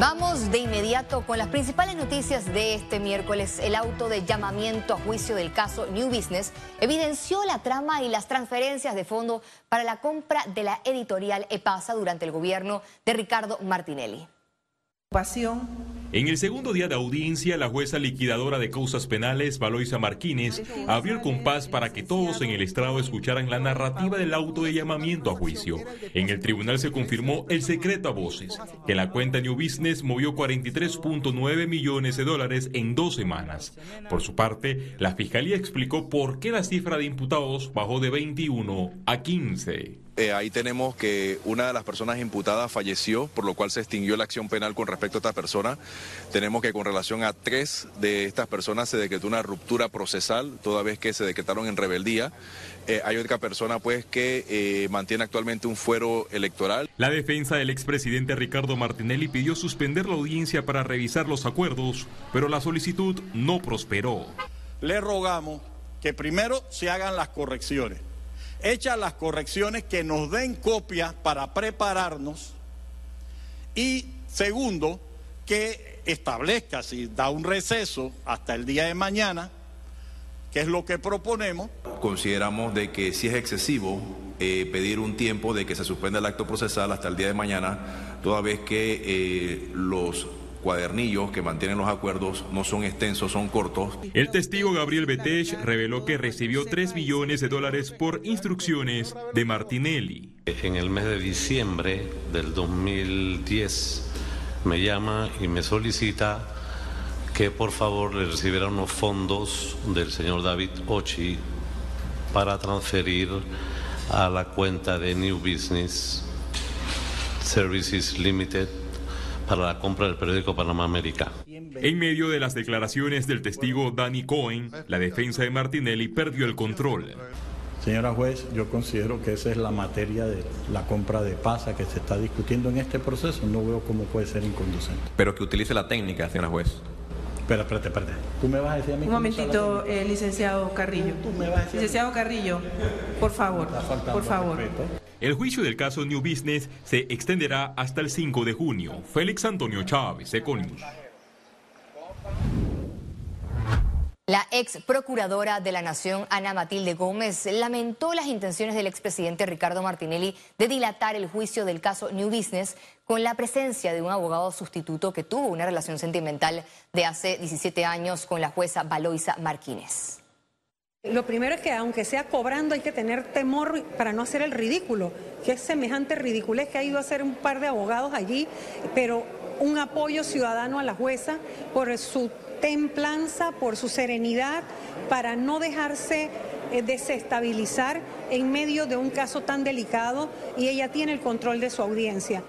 Vamos de inmediato con las principales noticias de este miércoles. El auto de llamamiento a juicio del caso New Business evidenció la trama y las transferencias de fondo para la compra de la editorial EPASA durante el gobierno de Ricardo Martinelli. En el segundo día de audiencia, la jueza liquidadora de causas penales, Valoisa Martínez, abrió el compás para que todos en el estrado escucharan la narrativa del auto de llamamiento a juicio. En el tribunal se confirmó el secreto a voces, que la cuenta New Business movió 43.9 millones de dólares en dos semanas. Por su parte, la fiscalía explicó por qué la cifra de imputados bajó de 21 a 15. Eh, ahí tenemos que una de las personas imputadas falleció, por lo cual se extinguió la acción penal con respecto a esta persona. Tenemos que con relación a tres de estas personas se decretó una ruptura procesal, toda vez que se decretaron en rebeldía. Eh, hay otra persona pues que eh, mantiene actualmente un fuero electoral. La defensa del expresidente Ricardo Martinelli pidió suspender la audiencia para revisar los acuerdos, pero la solicitud no prosperó. Le rogamos que primero se hagan las correcciones hechas las correcciones que nos den copia para prepararnos y segundo, que establezca si da un receso hasta el día de mañana, que es lo que proponemos. Consideramos de que si es excesivo eh, pedir un tiempo de que se suspenda el acto procesal hasta el día de mañana, toda vez que eh, los cuadernillos que mantienen los acuerdos no son extensos, son cortos. El testigo Gabriel Betech reveló que recibió 3 millones de dólares por instrucciones de Martinelli. En el mes de diciembre del 2010 me llama y me solicita que por favor le recibiera unos fondos del señor David Ochi para transferir a la cuenta de New Business Services Limited para la compra del periódico Panamá América. En medio de las declaraciones del testigo Danny Cohen, la defensa de Martinelli perdió el control. Señora juez, yo considero que esa es la materia de la compra de pasa que se está discutiendo en este proceso. No veo cómo puede ser inconducente. Pero que utilice la técnica, señora juez. Espera, espérate, espérate. Tú me vas a decir a mí. Un momentito, eh, licenciado Carrillo. Tú me vas a decir licenciado Carrillo, por favor, por favor. El juicio del caso New Business se extenderá hasta el 5 de junio. Félix Antonio Chávez, Econius. La ex procuradora de la Nación, Ana Matilde Gómez, lamentó las intenciones del expresidente Ricardo Martinelli de dilatar el juicio del caso New Business con la presencia de un abogado sustituto que tuvo una relación sentimental de hace 17 años con la jueza Valoisa Martínez. Lo primero es que aunque sea cobrando hay que tener temor para no hacer el ridículo, que es semejante ridiculez que ha ido a hacer un par de abogados allí, pero un apoyo ciudadano a la jueza por su templanza, por su serenidad, para no dejarse eh, desestabilizar en medio de un caso tan delicado y ella tiene el control de su audiencia.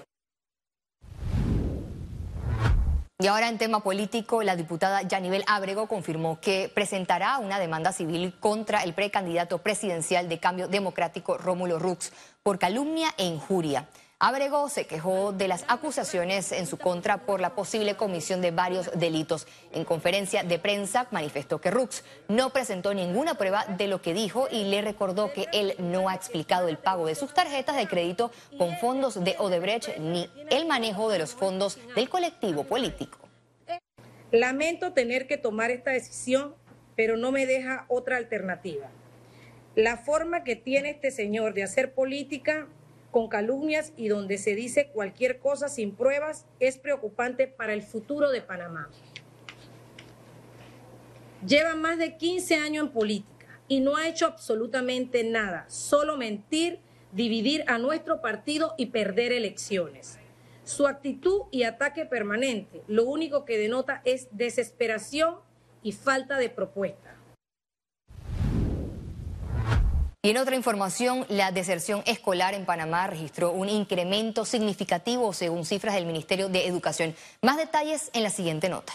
Y ahora en tema político, la diputada Yanibel Ábrego confirmó que presentará una demanda civil contra el precandidato presidencial de Cambio Democrático Rómulo Rux por calumnia e injuria. Abrego se quejó de las acusaciones en su contra por la posible comisión de varios delitos. En conferencia de prensa manifestó que Rux no presentó ninguna prueba de lo que dijo y le recordó que él no ha explicado el pago de sus tarjetas de crédito con fondos de Odebrecht ni el manejo de los fondos del colectivo político. Lamento tener que tomar esta decisión, pero no me deja otra alternativa. La forma que tiene este señor de hacer política con calumnias y donde se dice cualquier cosa sin pruebas es preocupante para el futuro de Panamá. Lleva más de 15 años en política y no ha hecho absolutamente nada, solo mentir, dividir a nuestro partido y perder elecciones. Su actitud y ataque permanente lo único que denota es desesperación y falta de propuesta. Y en otra información, la deserción escolar en Panamá registró un incremento significativo según cifras del Ministerio de Educación. Más detalles en la siguiente nota.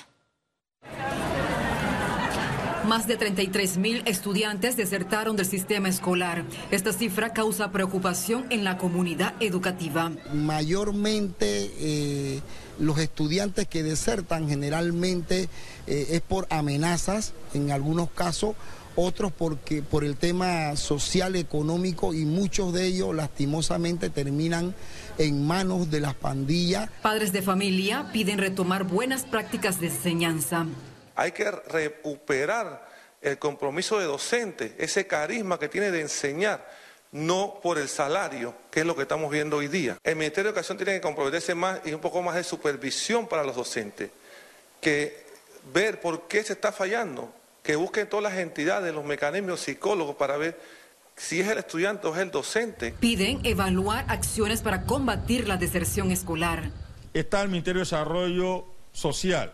Más de 33 mil estudiantes desertaron del sistema escolar. Esta cifra causa preocupación en la comunidad educativa. Mayormente eh, los estudiantes que desertan generalmente eh, es por amenazas, en algunos casos, otros porque por el tema social, económico y muchos de ellos lastimosamente terminan en manos de las pandillas. Padres de familia piden retomar buenas prácticas de enseñanza. Hay que recuperar el compromiso de docente, ese carisma que tiene de enseñar, no por el salario, que es lo que estamos viendo hoy día. El Ministerio de Educación tiene que comprometerse más y un poco más de supervisión para los docentes, que ver por qué se está fallando, que busquen todas las entidades, los mecanismos psicólogos para ver si es el estudiante o es el docente. Piden evaluar acciones para combatir la deserción escolar. Está el Ministerio de Desarrollo Social,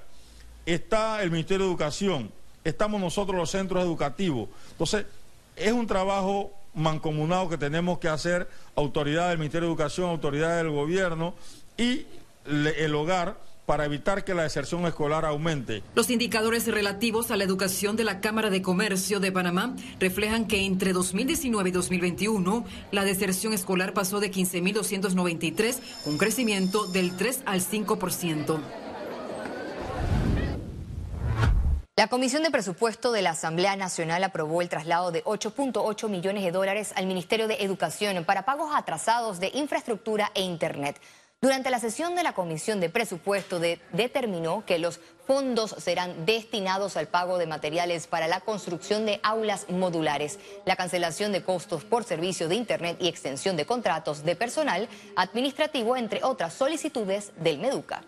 está el Ministerio de Educación, estamos nosotros los centros educativos. Entonces, es un trabajo mancomunado que tenemos que hacer autoridad del Ministerio de Educación, autoridad del gobierno y el hogar para evitar que la deserción escolar aumente. Los indicadores relativos a la educación de la Cámara de Comercio de Panamá reflejan que entre 2019 y 2021 la deserción escolar pasó de 15.293, un crecimiento del 3 al 5%. La Comisión de Presupuesto de la Asamblea Nacional aprobó el traslado de 8.8 millones de dólares al Ministerio de Educación para pagos atrasados de infraestructura e Internet. Durante la sesión de la Comisión de Presupuesto determinó que los fondos serán destinados al pago de materiales para la construcción de aulas modulares, la cancelación de costos por servicio de Internet y extensión de contratos de personal administrativo, entre otras solicitudes del MEDUCA.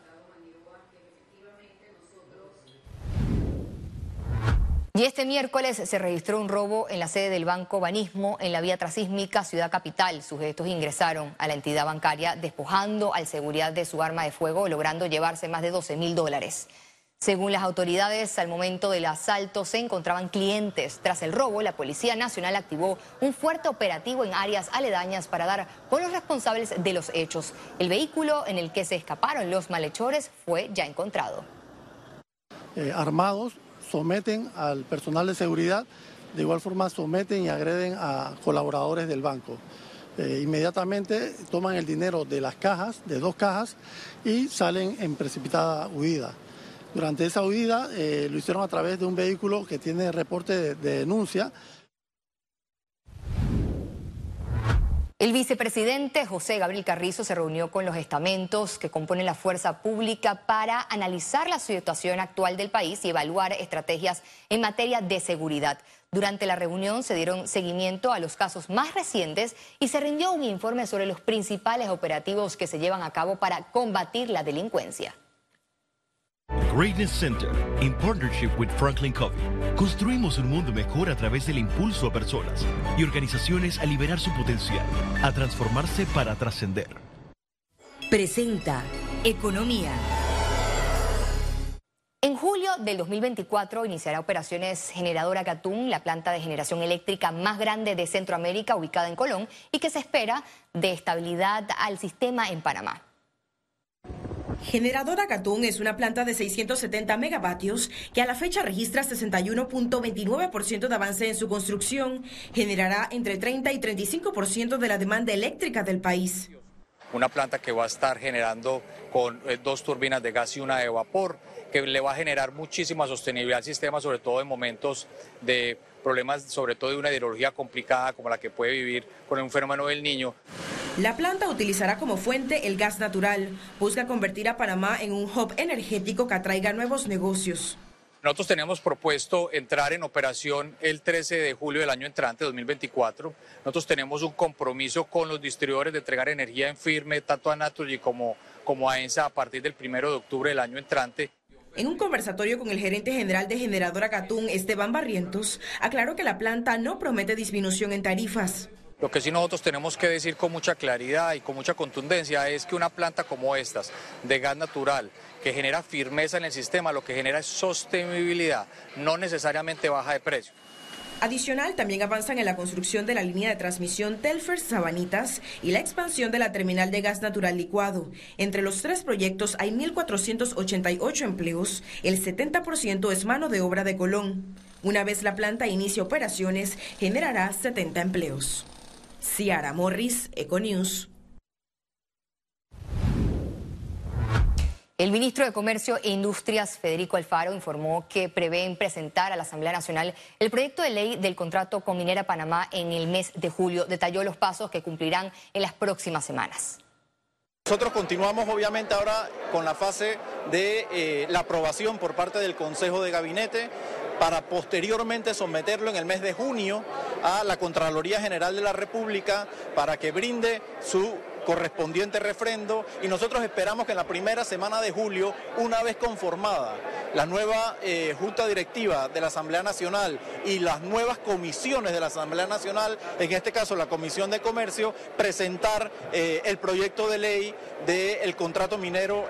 Y este miércoles se registró un robo en la sede del Banco Banismo en la vía trasísmica Ciudad Capital. Sujetos ingresaron a la entidad bancaria despojando al seguridad de su arma de fuego, logrando llevarse más de 12 mil dólares. Según las autoridades, al momento del asalto se encontraban clientes. Tras el robo, la Policía Nacional activó un fuerte operativo en áreas aledañas para dar con los responsables de los hechos. El vehículo en el que se escaparon los malhechores fue ya encontrado. Eh, armados someten al personal de seguridad, de igual forma someten y agreden a colaboradores del banco. Eh, inmediatamente toman el dinero de las cajas, de dos cajas, y salen en precipitada huida. Durante esa huida eh, lo hicieron a través de un vehículo que tiene reporte de denuncia. El vicepresidente José Gabriel Carrizo se reunió con los estamentos que componen la fuerza pública para analizar la situación actual del país y evaluar estrategias en materia de seguridad. Durante la reunión se dieron seguimiento a los casos más recientes y se rindió un informe sobre los principales operativos que se llevan a cabo para combatir la delincuencia. Greatness Center, en partnership with Franklin Covey, construimos un mundo mejor a través del impulso a personas y organizaciones a liberar su potencial, a transformarse para trascender. Presenta Economía. En julio del 2024 iniciará operaciones Generadora Gatún, la planta de generación eléctrica más grande de Centroamérica ubicada en Colón y que se espera de estabilidad al sistema en Panamá. Generadora Gatún es una planta de 670 megavatios que a la fecha registra 61.29% de avance en su construcción. Generará entre 30 y 35% de la demanda eléctrica del país. Una planta que va a estar generando con eh, dos turbinas de gas y una de vapor, que le va a generar muchísima sostenibilidad al sistema, sobre todo en momentos de problemas, sobre todo de una hidrología complicada como la que puede vivir con el fenómeno del niño. La planta utilizará como fuente el gas natural. Busca convertir a Panamá en un hub energético que atraiga nuevos negocios. Nosotros tenemos propuesto entrar en operación el 13 de julio del año entrante, 2024. Nosotros tenemos un compromiso con los distribuidores de entregar energía en firme, tanto a Naturgy como, como a ENSA, a partir del 1 de octubre del año entrante. En un conversatorio con el gerente general de Generadora Catún, Esteban Barrientos, aclaró que la planta no promete disminución en tarifas. Lo que sí nosotros tenemos que decir con mucha claridad y con mucha contundencia es que una planta como estas, de gas natural, que genera firmeza en el sistema, lo que genera es sostenibilidad, no necesariamente baja de precio. Adicional, también avanzan en la construcción de la línea de transmisión Telfer Sabanitas y la expansión de la terminal de gas natural licuado. Entre los tres proyectos hay 1.488 empleos, el 70% es mano de obra de Colón. Una vez la planta inicie operaciones, generará 70 empleos. Ciara Morris, Econews. El ministro de Comercio e Industrias, Federico Alfaro, informó que prevén presentar a la Asamblea Nacional el proyecto de ley del contrato con Minera Panamá en el mes de julio. Detalló los pasos que cumplirán en las próximas semanas. Nosotros continuamos obviamente ahora con la fase de eh, la aprobación por parte del Consejo de Gabinete para posteriormente someterlo en el mes de junio a la Contraloría General de la República para que brinde su correspondiente refrendo y nosotros esperamos que en la primera semana de julio, una vez conformada la nueva eh, Junta Directiva de la Asamblea Nacional y las nuevas comisiones de la Asamblea Nacional, en este caso la Comisión de Comercio, presentar eh, el proyecto de ley del contrato minero.